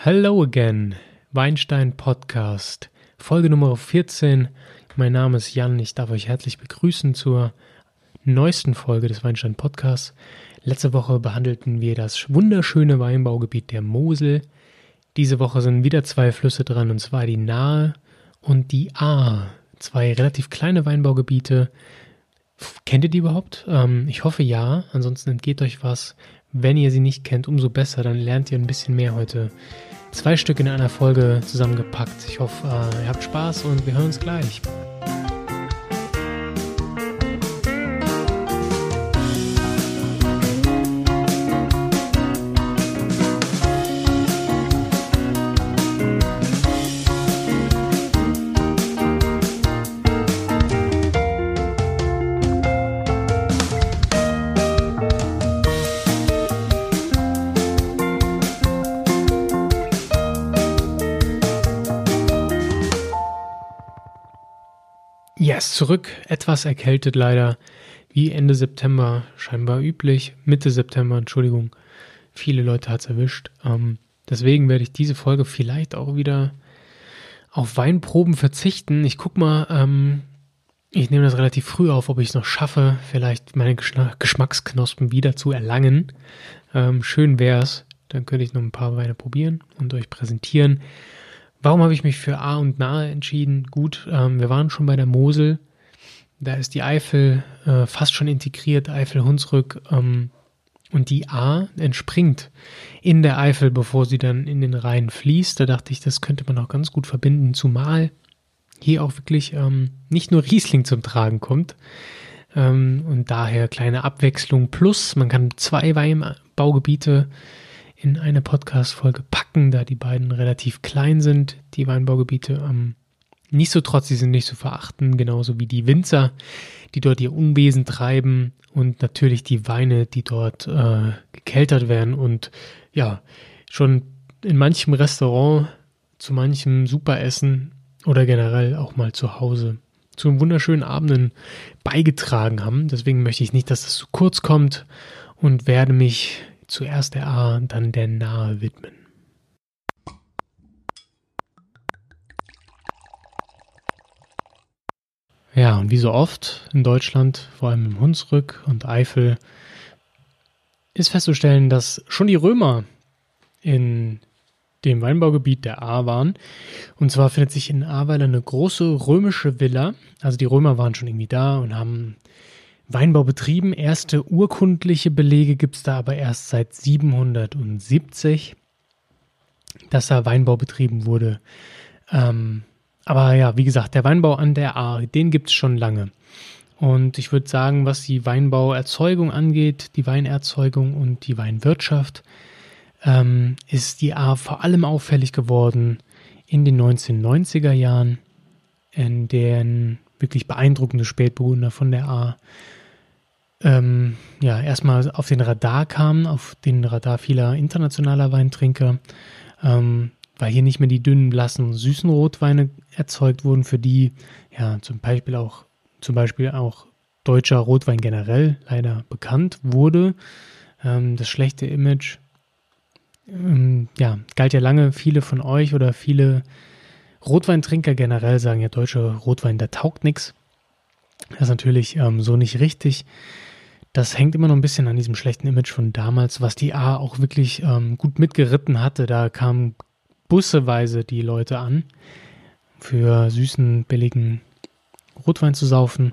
Hello again, Weinstein Podcast, Folge Nummer 14. Mein Name ist Jan, ich darf euch herzlich begrüßen zur neuesten Folge des Weinstein Podcasts. Letzte Woche behandelten wir das wunderschöne Weinbaugebiet der Mosel. Diese Woche sind wieder zwei Flüsse dran, und zwar die Nahe und die Ahr. Zwei relativ kleine Weinbaugebiete. Kennt ihr die überhaupt? Ähm, ich hoffe ja, ansonsten entgeht euch was. Wenn ihr sie nicht kennt, umso besser, dann lernt ihr ein bisschen mehr heute. Zwei Stück in einer Folge zusammengepackt. Ich hoffe, äh, ihr habt Spaß und wir hören uns gleich. Zurück, etwas erkältet leider, wie Ende September scheinbar üblich, Mitte September, Entschuldigung, viele Leute hat es erwischt. Ähm, deswegen werde ich diese Folge vielleicht auch wieder auf Weinproben verzichten. Ich guck mal, ähm, ich nehme das relativ früh auf, ob ich es noch schaffe, vielleicht meine Geschmacksknospen wieder zu erlangen. Ähm, schön wär's, dann könnte ich noch ein paar Weine probieren und euch präsentieren. Warum habe ich mich für A und Nahe entschieden? Gut, ähm, wir waren schon bei der Mosel. Da ist die Eifel äh, fast schon integriert, Eifel-Hunsrück. Ähm, und die A entspringt in der Eifel, bevor sie dann in den Rhein fließt. Da dachte ich, das könnte man auch ganz gut verbinden, zumal hier auch wirklich ähm, nicht nur Riesling zum Tragen kommt. Ähm, und daher kleine Abwechslung plus, man kann zwei Weinbaugebiete in eine Podcast-Folge packen, da die beiden relativ klein sind, die Weinbaugebiete. Ähm, Nichtsdestotrotz, sie sind nicht zu verachten, genauso wie die Winzer, die dort ihr Unwesen treiben und natürlich die Weine, die dort äh, gekeltert werden und ja, schon in manchem Restaurant, zu manchem Superessen oder generell auch mal zu Hause zu wunderschönen Abenden beigetragen haben. Deswegen möchte ich nicht, dass das zu kurz kommt und werde mich zuerst der A, dann der Nahe widmen. Ja, und wie so oft in Deutschland, vor allem im Hunsrück und Eifel, ist festzustellen, dass schon die Römer in dem Weinbaugebiet der A waren. Und zwar findet sich in Ahrweiler eine große römische Villa. Also die Römer waren schon irgendwie da und haben Weinbau betrieben. Erste urkundliche Belege gibt es da aber erst seit 770, dass da Weinbau betrieben wurde. Ähm, aber ja, wie gesagt, der Weinbau an der Ahr, den gibt es schon lange. Und ich würde sagen, was die Weinbauerzeugung angeht, die Weinerzeugung und die Weinwirtschaft, ähm, ist die Ahr vor allem auffällig geworden in den 1990er Jahren, in denen wirklich beeindruckende Spätburgunder von der Ahr ähm, ja, erstmal auf den Radar kamen, auf den Radar vieler internationaler Weintrinker, ähm, weil hier nicht mehr die dünnen, blassen, süßen Rotweine erzeugt wurden, für die ja zum Beispiel auch, zum Beispiel auch deutscher Rotwein generell leider bekannt wurde. Ähm, das schlechte Image ähm, ja, galt ja lange, viele von euch oder viele Rotweintrinker generell sagen ja, deutscher Rotwein, der taugt nichts. Das ist natürlich ähm, so nicht richtig das hängt immer noch ein bisschen an diesem schlechten Image von damals, was die A auch wirklich ähm, gut mitgeritten hatte. Da kamen busseweise die Leute an, für süßen, billigen Rotwein zu saufen.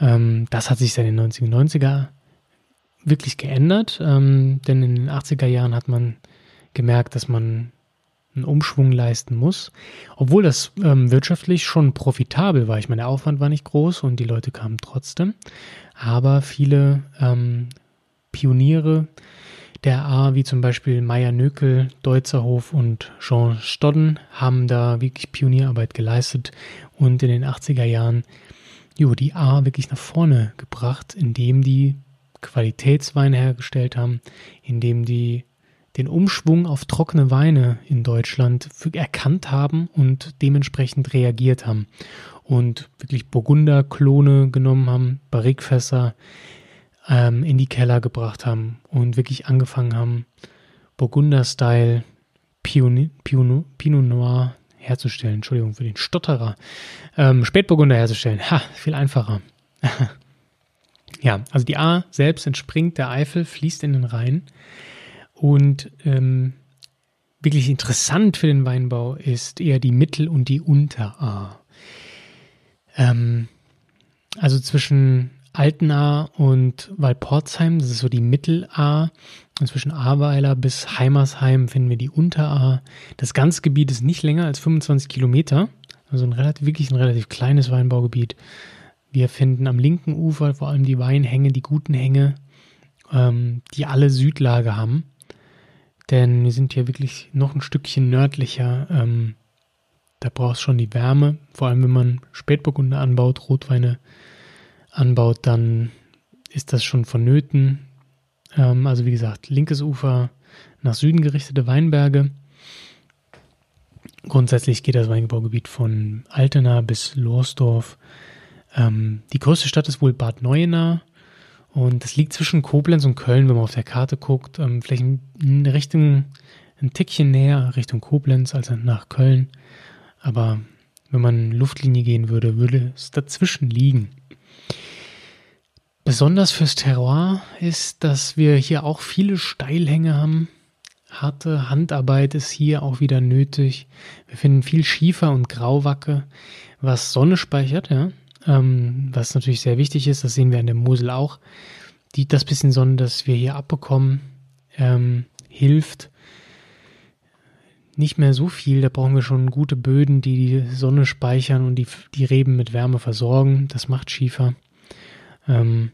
Ähm, das hat sich seit den 90er wirklich geändert, ähm, denn in den 80er Jahren hat man gemerkt, dass man einen Umschwung leisten muss, obwohl das ähm, wirtschaftlich schon profitabel war. Ich meine, der Aufwand war nicht groß und die Leute kamen trotzdem. Aber viele ähm, Pioniere der A, wie zum Beispiel Meier Nökel, Deutzerhof und Jean Stodden, haben da wirklich Pionierarbeit geleistet und in den 80er Jahren jo, die A wirklich nach vorne gebracht, indem die Qualitätsweine hergestellt haben, indem die den Umschwung auf trockene Weine in Deutschland erkannt haben und dementsprechend reagiert haben und wirklich Burgunder-Klone genommen haben, Barrikfässer ähm, in die Keller gebracht haben und wirklich angefangen haben, Burgunder-Style Pinot, Noir herzustellen. Entschuldigung für den Stotterer. Ähm, Spätburgunder herzustellen. Ha, viel einfacher. ja, also die A selbst entspringt der Eifel, fließt in den Rhein. Und ähm, wirklich interessant für den Weinbau ist eher die Mittel- und die Unter-A. Ähm, also zwischen Altenaar und Waldporzheim, das ist so die Mittel-A. Zwischen Ahrweiler bis Heimersheim finden wir die Unter-A. Das ganze Gebiet ist nicht länger als 25 Kilometer, also ein relativ, wirklich ein relativ kleines Weinbaugebiet. Wir finden am linken Ufer vor allem die Weinhänge, die guten Hänge, ähm, die alle Südlage haben. Denn wir sind hier wirklich noch ein Stückchen nördlicher. Ähm, da braucht es schon die Wärme, vor allem wenn man Spätburgunder anbaut, Rotweine anbaut, dann ist das schon vonnöten. Ähm, also wie gesagt, linkes Ufer nach Süden gerichtete Weinberge. Grundsätzlich geht das Weinbaugebiet von Altena bis Lohrsdorf. Ähm, die größte Stadt ist wohl Bad Neuenahr. Und das liegt zwischen Koblenz und Köln, wenn man auf der Karte guckt. Ähm, vielleicht in Richtung, ein Tickchen näher Richtung Koblenz als nach Köln. Aber wenn man Luftlinie gehen würde, würde es dazwischen liegen. Besonders fürs Terroir ist, dass wir hier auch viele Steilhänge haben. Harte Handarbeit ist hier auch wieder nötig. Wir finden viel Schiefer und Grauwacke, was Sonne speichert, ja. Ähm, was natürlich sehr wichtig ist, das sehen wir an der Mosel auch. Die, das bisschen Sonne, das wir hier abbekommen, ähm, hilft nicht mehr so viel. Da brauchen wir schon gute Böden, die die Sonne speichern und die, die Reben mit Wärme versorgen. Das macht Schiefer. Ähm,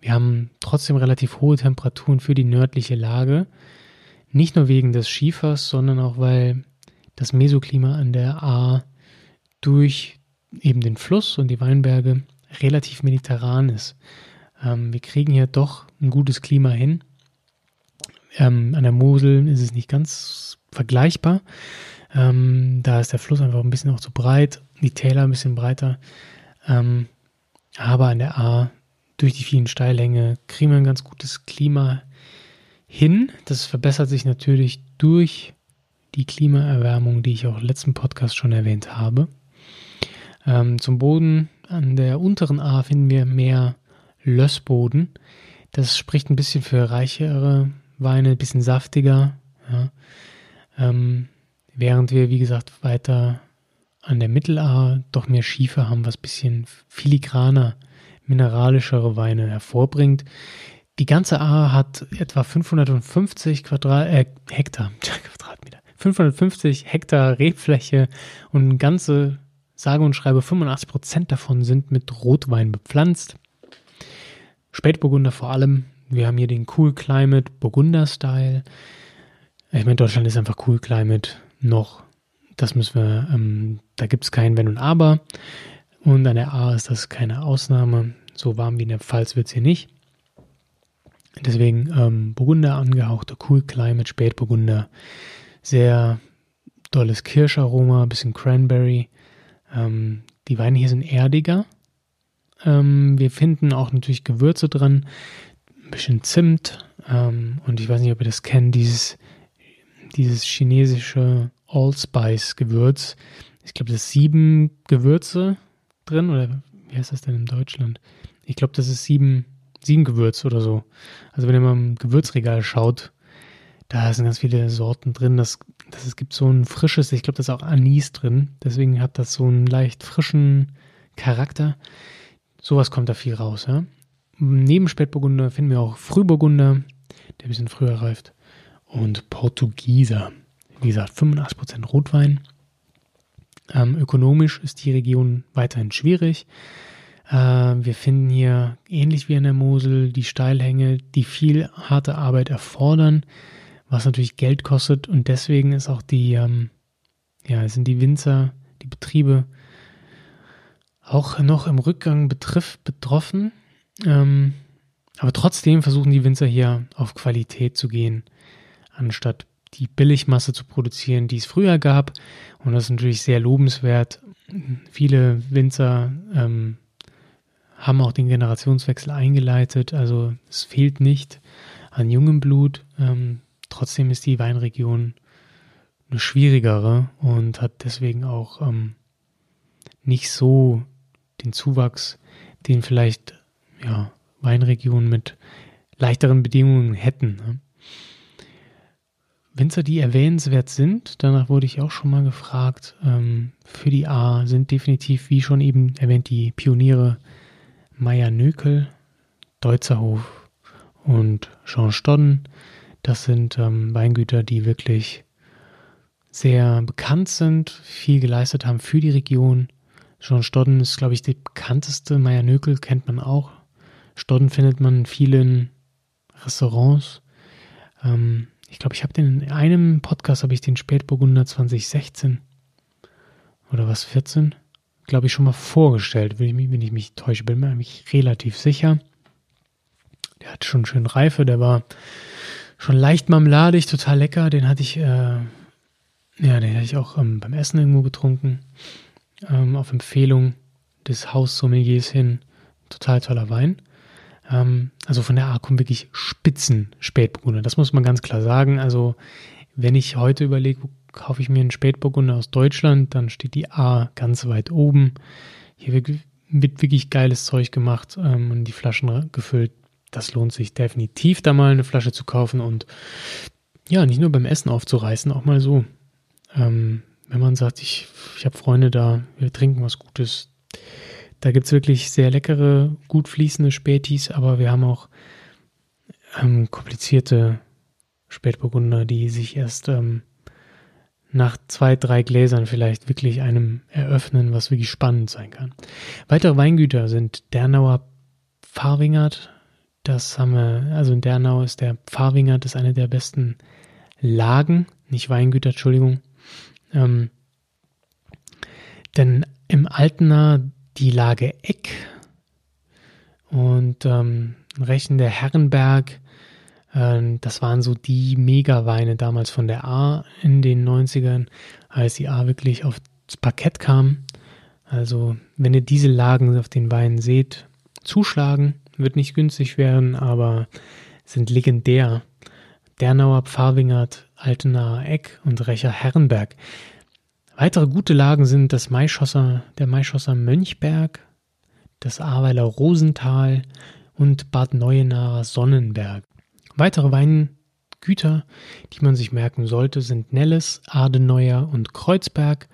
wir haben trotzdem relativ hohe Temperaturen für die nördliche Lage. Nicht nur wegen des Schiefers, sondern auch weil das Mesoklima an der A durch eben den Fluss und die Weinberge relativ mediterran ist. Ähm, wir kriegen hier doch ein gutes Klima hin. Ähm, an der Mosel ist es nicht ganz vergleichbar. Ähm, da ist der Fluss einfach ein bisschen auch zu breit, die Täler ein bisschen breiter. Ähm, aber an der A, durch die vielen Steilhänge, kriegen wir ein ganz gutes Klima hin. Das verbessert sich natürlich durch die Klimaerwärmung, die ich auch im letzten Podcast schon erwähnt habe. Ähm, zum Boden an der unteren A finden wir mehr Lössboden. Das spricht ein bisschen für reichere Weine, ein bisschen saftiger. Ja. Ähm, während wir, wie gesagt, weiter an der Mittel-A doch mehr Schiefer haben, was ein bisschen filigraner, mineralischere Weine hervorbringt. Die ganze A hat etwa 550 Quadrat, äh, Hektar, Quadratmeter, 550 Hektar Rebfläche und ganze, sage und schreibe, 85 Prozent davon sind mit Rotwein bepflanzt. Spätburgunder vor allem. Wir haben hier den Cool Climate Burgunder-Style. Ich meine, Deutschland ist einfach Cool Climate noch das müssen wir, ähm, da gibt es kein Wenn und Aber. Und an der A ist das keine Ausnahme. So warm wie in der Pfalz wird es hier nicht. Deswegen ähm, Burgunder angehauchter Cool Climate, Spätburgunder. Sehr tolles Kirscharoma, bisschen Cranberry. Ähm, die Weine hier sind erdiger. Ähm, wir finden auch natürlich Gewürze dran. Ein bisschen Zimt. Ähm, und ich weiß nicht, ob ihr das kennt, dieses, dieses chinesische Allspice-Gewürz. Ich glaube, das ist sieben Gewürze drin, oder wie heißt das denn in Deutschland? Ich glaube, das ist sieben, sieben Gewürze oder so. Also wenn ihr mal im Gewürzregal schaut, da sind ganz viele Sorten drin. Das, das, es gibt so ein frisches, ich glaube, da ist auch Anis drin. Deswegen hat das so einen leicht frischen Charakter. Sowas kommt da viel raus. Ja? Neben Spätburgunder finden wir auch Frühburgunder, der ein bisschen früher reift. Und Portugieser. Wie gesagt, 85% Rotwein. Ähm, ökonomisch ist die Region weiterhin schwierig. Äh, wir finden hier, ähnlich wie in der Mosel, die Steilhänge, die viel harte Arbeit erfordern, was natürlich Geld kostet. Und deswegen ist auch die, ähm, ja, sind die Winzer, die Betriebe auch noch im Rückgang betrifft, betroffen. Ähm, aber trotzdem versuchen die Winzer hier auf Qualität zu gehen, anstatt die Billigmasse zu produzieren, die es früher gab. Und das ist natürlich sehr lobenswert. Viele Winzer ähm, haben auch den Generationswechsel eingeleitet. Also es fehlt nicht an jungem Blut. Ähm, trotzdem ist die Weinregion eine schwierigere und hat deswegen auch ähm, nicht so den Zuwachs, den vielleicht ja, Weinregionen mit leichteren Bedingungen hätten. Ne? Winzer, die erwähnenswert sind, danach wurde ich auch schon mal gefragt, ähm, für die A sind definitiv, wie schon eben erwähnt, die Pioniere Meier Nökel, Deutzerhof und Jean Stodden. Das sind ähm, Weingüter, die wirklich sehr bekannt sind, viel geleistet haben für die Region. Jean Stodden ist, glaube ich, die bekannteste. Meier Nökel kennt man auch. Stodden findet man in vielen Restaurants. Ähm, ich glaube, ich habe den in einem Podcast habe ich den Spätburgunder 2016 oder was 14, glaube ich, schon mal vorgestellt, wenn ich mich, wenn ich mich täusche, bin mir eigentlich relativ sicher. Der hat schon schön Reife, der war schon leicht marmeladig, total lecker. Den hatte ich, äh, ja, den hatte ich auch ähm, beim Essen irgendwo getrunken. Ähm, auf Empfehlung des Haussommeliers hin. Total toller Wein. Ähm, also von der A kommen wirklich Spitzen Spätburgunder. Das muss man ganz klar sagen. Also wenn ich heute überlege, kaufe ich mir einen Spätburgunder aus Deutschland, dann steht die A ganz weit oben. Hier wird, wirklich geiles Zeug gemacht ähm, und die Flaschen gefüllt. Das lohnt sich definitiv, da mal eine Flasche zu kaufen und ja, nicht nur beim Essen aufzureißen, auch mal so. Ähm, wenn man sagt, ich, ich habe Freunde da, wir trinken was Gutes, da gibt es wirklich sehr leckere, gut fließende Spätis, aber wir haben auch ähm, komplizierte Spätburgunder, die sich erst ähm, nach zwei, drei Gläsern vielleicht wirklich einem eröffnen, was wirklich spannend sein kann. Weitere Weingüter sind Dernauer Pfarrwingert. Das haben wir, also in Dernau ist der Pfarrwingert, ist eine der besten Lagen, nicht Weingüter, Entschuldigung. Ähm, denn im Altener die Lage Eck und ähm, Rechen der Herrenberg. Äh, das waren so die Megaweine damals von der A in den 90ern, als die A wirklich aufs Parkett kam. Also, wenn ihr diese Lagen auf den Weinen seht, zuschlagen. Wird nicht günstig werden, aber sind legendär. Dernauer Pfarrwingert, Altenaer Eck und Recher Herrenberg. Weitere gute Lagen sind das Maischosser, der Maischosser Mönchberg, das Ahrweiler Rosental und Bad Neuenaer Sonnenberg. Weitere Weingüter, die man sich merken sollte, sind Nelles, Adenauer und Kreuzberg.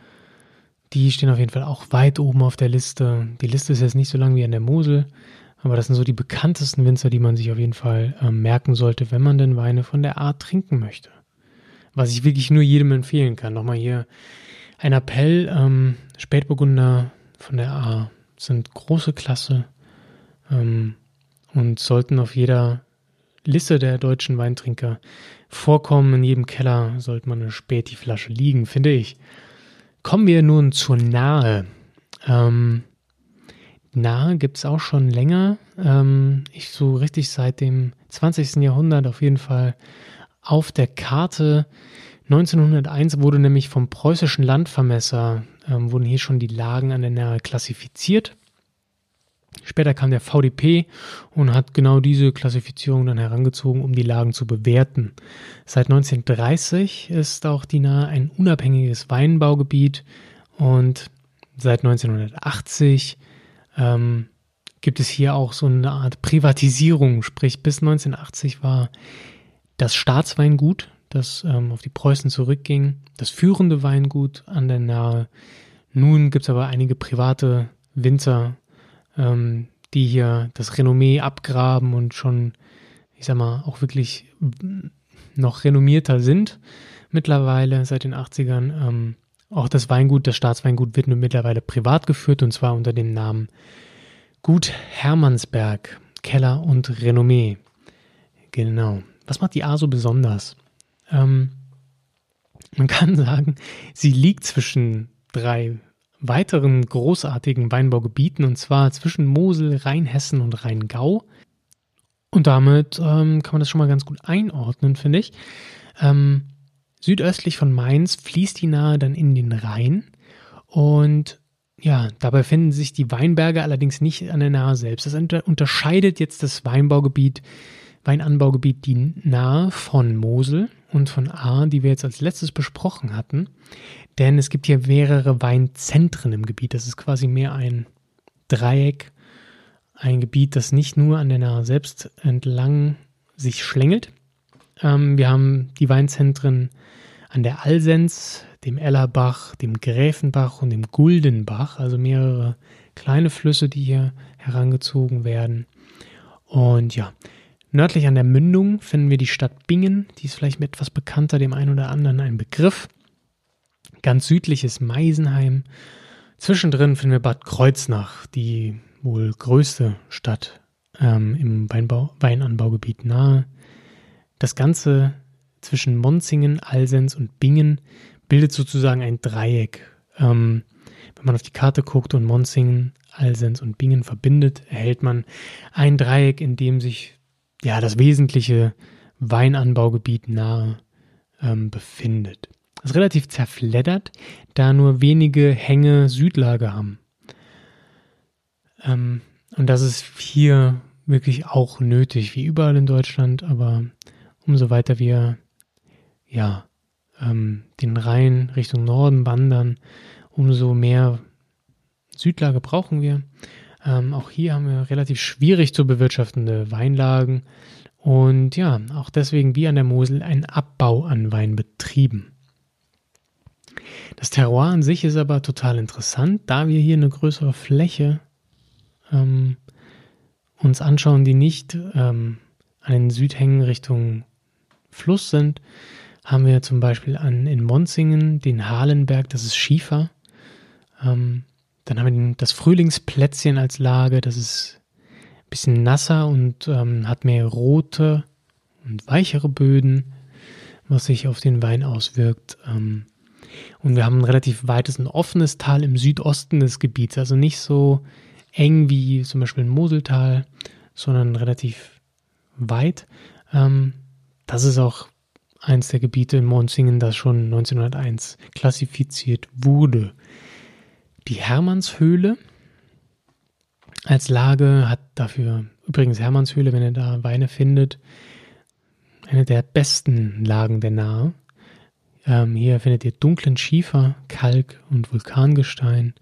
Die stehen auf jeden Fall auch weit oben auf der Liste. Die Liste ist jetzt nicht so lang wie an der Mosel, aber das sind so die bekanntesten Winzer, die man sich auf jeden Fall äh, merken sollte, wenn man denn Weine von der Art trinken möchte. Was ich wirklich nur jedem empfehlen kann. Nochmal hier ein Appell, ähm, Spätburgunder von der A sind große Klasse ähm, und sollten auf jeder Liste der deutschen Weintrinker vorkommen. In jedem Keller sollte man eine Späti-Flasche liegen, finde ich. Kommen wir nun zur Nahe. Ähm, Nahe gibt es auch schon länger. Ähm, ich so richtig seit dem 20. Jahrhundert auf jeden Fall auf der Karte 1901 wurde nämlich vom preußischen Landvermesser, ähm, wurden hier schon die Lagen an der Nahe klassifiziert. Später kam der VDP und hat genau diese Klassifizierung dann herangezogen, um die Lagen zu bewerten. Seit 1930 ist auch die Nahe ein unabhängiges Weinbaugebiet und seit 1980 ähm, gibt es hier auch so eine Art Privatisierung, sprich bis 1980 war das Staatsweingut das ähm, auf die Preußen zurückging, das führende Weingut an der Nahe. Nun gibt es aber einige private Winzer, ähm, die hier das Renommee abgraben und schon, ich sag mal, auch wirklich noch renommierter sind mittlerweile seit den 80ern. Ähm, auch das Weingut, das Staatsweingut wird nun mittlerweile privat geführt und zwar unter dem Namen Gut Hermannsberg, Keller und Renommee. Genau. Was macht die A so besonders? Ähm, man kann sagen, sie liegt zwischen drei weiteren großartigen Weinbaugebieten und zwar zwischen Mosel, Rheinhessen und Rheingau. Und damit ähm, kann man das schon mal ganz gut einordnen, finde ich. Ähm, südöstlich von Mainz fließt die Nahe dann in den Rhein und ja, dabei finden sich die Weinberge allerdings nicht an der Nahe selbst. Das unterscheidet jetzt das Weinbaugebiet, Weinanbaugebiet die Nahe von Mosel und von A, die wir jetzt als letztes besprochen hatten. Denn es gibt hier mehrere Weinzentren im Gebiet. Das ist quasi mehr ein Dreieck, ein Gebiet, das nicht nur an der Nahe selbst entlang sich schlängelt. Ähm, wir haben die Weinzentren an der Alsens, dem Ellerbach, dem Gräfenbach und dem Guldenbach, also mehrere kleine Flüsse, die hier herangezogen werden. Und ja, nördlich an der Mündung finden wir die Stadt Bingen, die ist vielleicht etwas bekannter, dem einen oder anderen ein Begriff. Ganz südlich ist Meisenheim. Zwischendrin finden wir Bad Kreuznach, die wohl größte Stadt ähm, im Weinbau, Weinanbaugebiet nahe. Das Ganze zwischen Monzingen, Alsens und Bingen bildet sozusagen ein Dreieck. Ähm, wenn man auf die Karte guckt und Monzingen, Alsens und Bingen verbindet, erhält man ein Dreieck, in dem sich ja das wesentliche Weinanbaugebiet nahe ähm, befindet. Das ist relativ zerfleddert, da nur wenige Hänge Südlage haben. Ähm, und das ist hier wirklich auch nötig, wie überall in Deutschland, aber umso weiter wir ja ähm, den Rhein Richtung Norden wandern, umso mehr Südlage brauchen wir. Ähm, auch hier haben wir relativ schwierig zu bewirtschaftende Weinlagen und ja, auch deswegen wie an der Mosel ein Abbau an Wein betrieben. Das Terroir an sich ist aber total interessant, da wir hier eine größere Fläche ähm, uns anschauen, die nicht ähm, an den Südhängen Richtung Fluss sind, haben wir zum Beispiel an, in Monzingen den Halenberg, das ist Schiefer. Ähm, dann haben wir das Frühlingsplätzchen als Lage, das ist ein bisschen nasser und ähm, hat mehr rote und weichere Böden, was sich auf den Wein auswirkt. Ähm, und wir haben ein relativ weites und offenes Tal im Südosten des Gebiets, also nicht so eng wie zum Beispiel ein Moseltal, sondern relativ weit. Ähm, das ist auch eins der Gebiete in Monzingen, das schon 1901 klassifiziert wurde. Die Hermannshöhle als Lage hat dafür, übrigens Hermannshöhle, wenn ihr da Weine findet, eine der besten Lagen der Nahe. Ähm, hier findet ihr dunklen Schiefer, Kalk und Vulkangestein.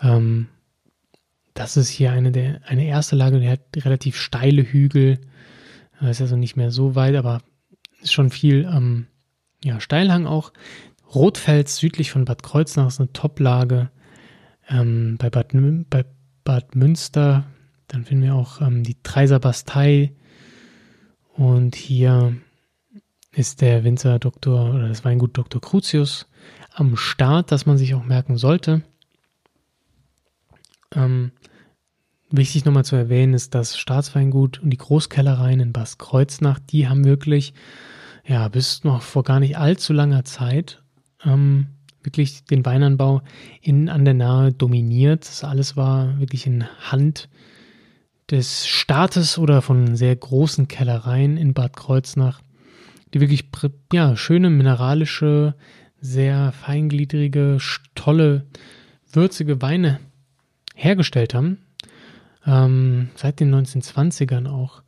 Ähm, das ist hier eine der eine erste Lage, die hat relativ steile Hügel. Das ist also nicht mehr so weit, aber ist schon viel ähm, ja, Steilhang auch. Rotfels südlich von Bad Kreuznach ist eine Top-Lage. Ähm, bei, Bad, bei Bad Münster, dann finden wir auch ähm, die Treiser Bastei. Und hier ist der Winzer Dr. oder das Weingut Dr. Crucius am Start, das man sich auch merken sollte. Ähm, wichtig nochmal zu erwähnen ist das Staatsweingut und die Großkellereien in Bad Kreuznach, die haben wirklich, ja, bis noch vor gar nicht allzu langer Zeit ähm, wirklich den Weinanbau in an der Nahe dominiert. Das alles war wirklich in Hand des Staates oder von sehr großen Kellereien in Bad Kreuznach, die wirklich ja, schöne mineralische, sehr feingliedrige, tolle, würzige Weine hergestellt haben. Ähm, seit den 1920ern auch.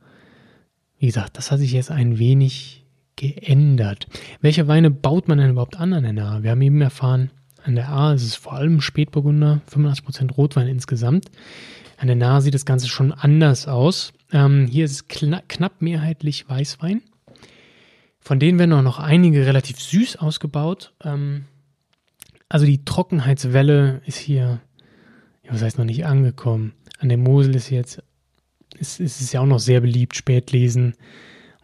Wie gesagt, das hat sich jetzt ein wenig geändert. Welche Weine baut man denn überhaupt an an der Nahe? Wir haben eben erfahren, an der A ist es vor allem Spätburgunder, 85% Rotwein insgesamt. An der Nahe sieht das Ganze schon anders aus. Ähm, hier ist es kna knapp mehrheitlich Weißwein. Von denen werden auch noch einige relativ süß ausgebaut. Ähm, also die Trockenheitswelle ist hier, ja, was heißt noch nicht angekommen. An der Mosel ist jetzt, ist, ist es ja auch noch sehr beliebt, Spätlesen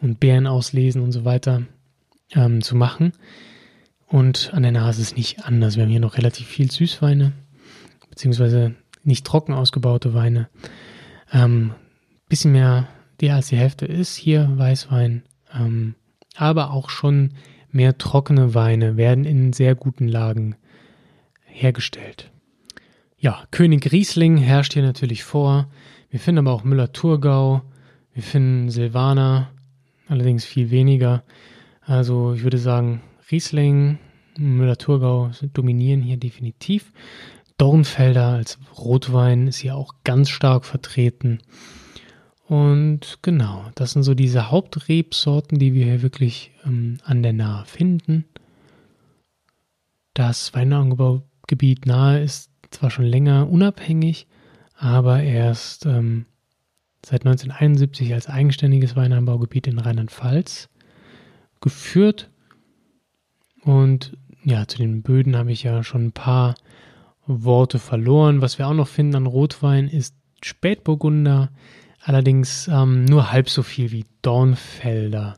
und Beeren auslesen und so weiter ähm, zu machen. Und an der Nase ist es nicht anders. Wir haben hier noch relativ viel Süßweine, beziehungsweise nicht trocken ausgebaute Weine. Ähm, bisschen mehr der als die Hälfte ist hier Weißwein, ähm, aber auch schon mehr trockene Weine werden in sehr guten Lagen hergestellt. Ja, König Riesling herrscht hier natürlich vor. Wir finden aber auch Müller-Thurgau, wir finden Silvaner, allerdings viel weniger. Also ich würde sagen, Riesling, Müller-Thurgau dominieren hier definitiv. Dornfelder als Rotwein ist hier auch ganz stark vertreten. Und genau, das sind so diese Hauptrebsorten, die wir hier wirklich ähm, an der Nahe finden. Das Weinanbaugebiet Nahe ist zwar schon länger unabhängig, aber erst ähm, seit 1971 als eigenständiges Weinanbaugebiet in Rheinland-Pfalz geführt. Und ja, zu den Böden habe ich ja schon ein paar Worte verloren. Was wir auch noch finden an Rotwein ist Spätburgunder, allerdings ähm, nur halb so viel wie Dornfelder.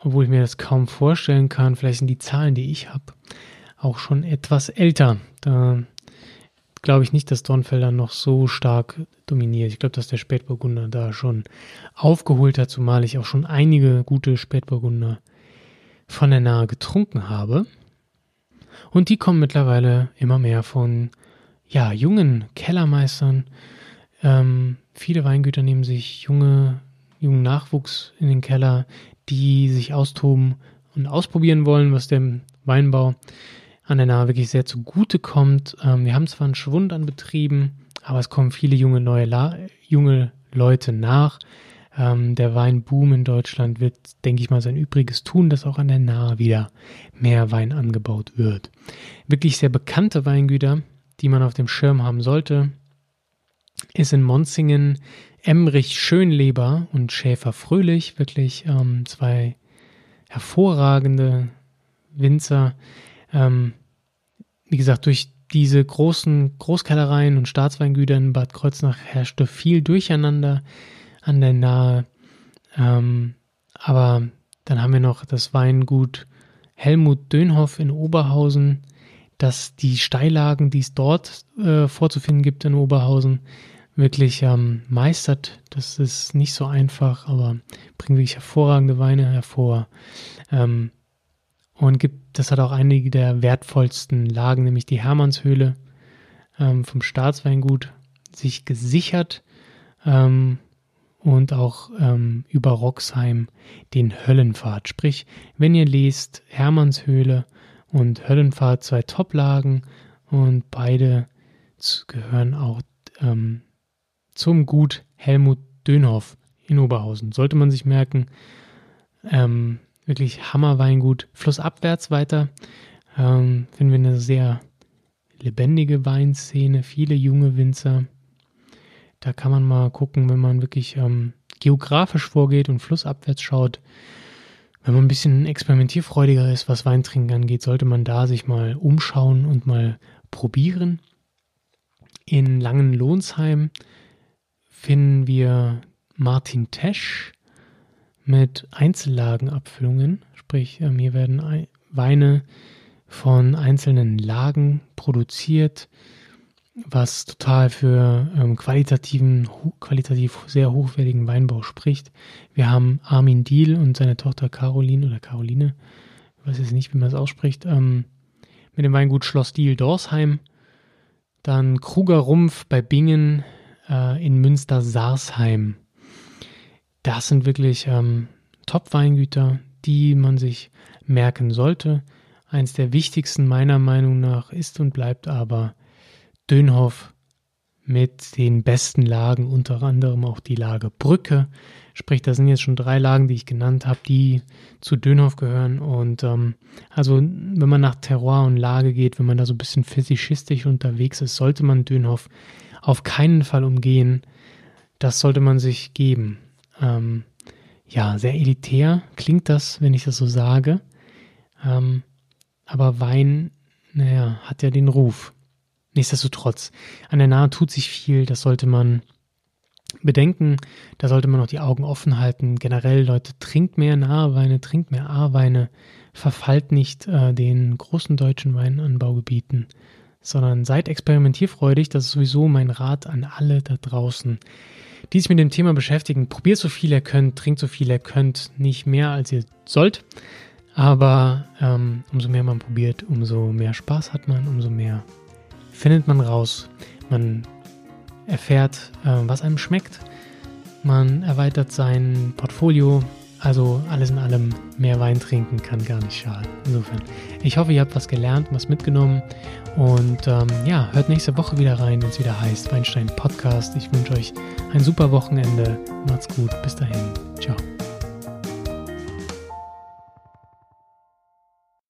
Obwohl ich mir das kaum vorstellen kann, vielleicht sind die Zahlen, die ich habe, auch schon etwas älter. Da glaube ich nicht, dass Dornfelder noch so stark dominiert. Ich glaube, dass der Spätburgunder da schon aufgeholt hat, zumal ich auch schon einige gute Spätburgunder von der Nahe getrunken habe. Und die kommen mittlerweile immer mehr von ja, jungen Kellermeistern. Ähm, viele Weingüter nehmen sich junge, jungen Nachwuchs in den Keller, die sich austoben und ausprobieren wollen, was dem Weinbau an der Nahe wirklich sehr zugute kommt. Ähm, wir haben zwar einen Schwund an Betrieben, aber es kommen viele junge neue La junge Leute nach. Ähm, der Weinboom in Deutschland wird, denke ich mal, sein Übriges tun, dass auch an der Nahe wieder mehr Wein angebaut wird. Wirklich sehr bekannte Weingüter, die man auf dem Schirm haben sollte, ist in Monzingen Emrich Schönleber und Schäfer Fröhlich, wirklich ähm, zwei hervorragende Winzer. Ähm, wie gesagt, durch diese großen Großkellereien und Staatsweingüter in Bad Kreuznach herrschte viel Durcheinander an der Nahe. Ähm, aber dann haben wir noch das Weingut Helmut Dönhoff in Oberhausen, dass die Steillagen, die es dort äh, vorzufinden gibt in Oberhausen, wirklich ähm, meistert. Das ist nicht so einfach, aber bringt wirklich hervorragende Weine hervor. Ähm, und gibt, das hat auch einige der wertvollsten Lagen, nämlich die Hermannshöhle ähm, vom Staatsweingut, sich gesichert ähm, und auch ähm, über Roxheim den Höllenpfad. Sprich, wenn ihr lest Hermannshöhle und Höllenpfad, zwei Toplagen und beide gehören auch ähm, zum Gut Helmut Dönhoff in Oberhausen. Sollte man sich merken, ähm, wirklich Hammerweingut. Flussabwärts weiter ähm, finden wir eine sehr lebendige Weinszene, viele junge Winzer. Da kann man mal gucken, wenn man wirklich ähm, geografisch vorgeht und flussabwärts schaut. Wenn man ein bisschen experimentierfreudiger ist, was Weintrinken angeht, sollte man da sich mal umschauen und mal probieren. In Langenlohnsheim finden wir Martin Tesch mit Einzellagenabfüllungen, sprich hier werden Weine von einzelnen Lagen produziert, was total für ähm, qualitativen, qualitativ sehr hochwertigen Weinbau spricht. Wir haben Armin Diel und seine Tochter Caroline oder Caroline, ich weiß jetzt nicht, wie man das ausspricht, ähm, mit dem Weingut Schloss Diel Dorsheim. Dann Kruger Rumpf bei Bingen äh, in Münster-Sarsheim das sind wirklich ähm, Top-Weingüter, die man sich merken sollte. Eins der wichtigsten meiner Meinung nach ist und bleibt aber Dönhoff mit den besten Lagen, unter anderem auch die Lage Brücke. Sprich, da sind jetzt schon drei Lagen, die ich genannt habe, die zu Dönhoff gehören. Und ähm, also, wenn man nach Terroir und Lage geht, wenn man da so ein bisschen fetischistisch unterwegs ist, sollte man Dönhoff auf keinen Fall umgehen. Das sollte man sich geben. Ähm, ja, sehr elitär klingt das, wenn ich das so sage. Ähm, aber Wein, naja, hat ja den Ruf. Nichtsdestotrotz, an der Nahe tut sich viel, das sollte man bedenken, da sollte man auch die Augen offen halten. Generell, Leute, trinkt mehr Naheweine, trinkt mehr A-Weine, verfallt nicht äh, den großen deutschen Weinanbaugebieten, sondern seid experimentierfreudig. Das ist sowieso mein Rat an alle da draußen die sich mit dem Thema beschäftigen. Probiert so viel ihr könnt, trinkt so viel ihr könnt, nicht mehr als ihr sollt. Aber ähm, umso mehr man probiert, umso mehr Spaß hat man, umso mehr findet man raus. Man erfährt, äh, was einem schmeckt. Man erweitert sein Portfolio Also alles in allem, mehr Wein trinken kann gar nicht schaden. Insofern, ich hoffe, ihr habt was gelernt, was mitgenommen. Und ähm, ja, hört nächste Woche wieder rein, wenn es wieder heißt Weinstein Podcast. Ich wünsche euch ein super Wochenende. Macht's gut. Bis dahin. Ciao.